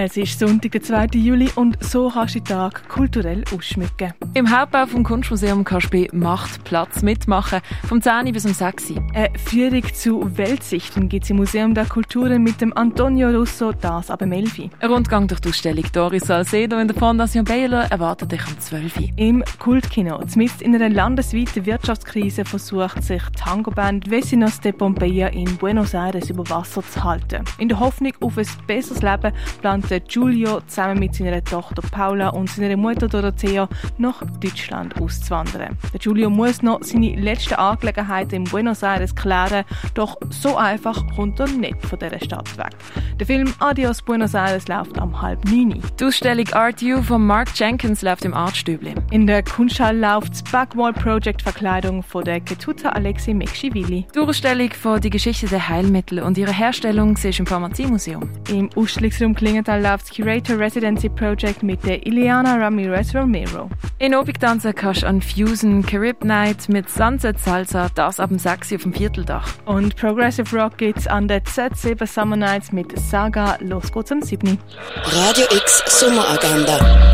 Es ist Sonntag, der 2. Juli und so kannst du den Tag kulturell ausschmücken. Im Hauptbau vom Kunstmuseum kannst du bei Macht Platz mitmachen, vom 10 bis um 6 Uhr. Eine Führung zu Weltsichten gibt es im Museum der Kulturen mit dem Antonio Russo, das ab 11 Uhr. Ein Rundgang durch die Ausstellung Doris Salcedo in der Fondation Baylor erwartet dich um 12 Uhr. Im Kultkino, mitten in einer landesweiten Wirtschaftskrise, versucht sich die Tango-Band Vecinos de Pompeia in Buenos Aires über Wasser zu halten. In der Hoffnung auf ein besseres Leben plant der Giulio zusammen mit seiner Tochter Paula und seiner Mutter Dorothea nach Deutschland auszuwandern. Der Giulio muss noch seine letzten Angelegenheiten in Buenos Aires klären, doch so einfach kommt er nicht von dieser Stadt weg. Der Film Adios Buenos Aires läuft am halb neun. Die Ausstellung Art You von Mark Jenkins läuft im Artstübli. In der Kunsthalle läuft das Backwall Project Verkleidung von der Ketuta Alexei Mekshivili. Die Ausstellung von die Geschichte der Heilmittel und ihre Herstellung ist im Pharmaziemuseum. Im Ausstellungsraum Klingenthal läuft das Curator Residency Project mit der Iliana Ramirez Romero. In Obigtanzen kannst du an Fusion Carib Night mit Sunset Salsa, das ab dem 6 auf dem Vierteldach. Und Progressive Rock geht's an der Z7 Summer Nights mit Saga. Los geht's am 7. Radio X Sommeragenda.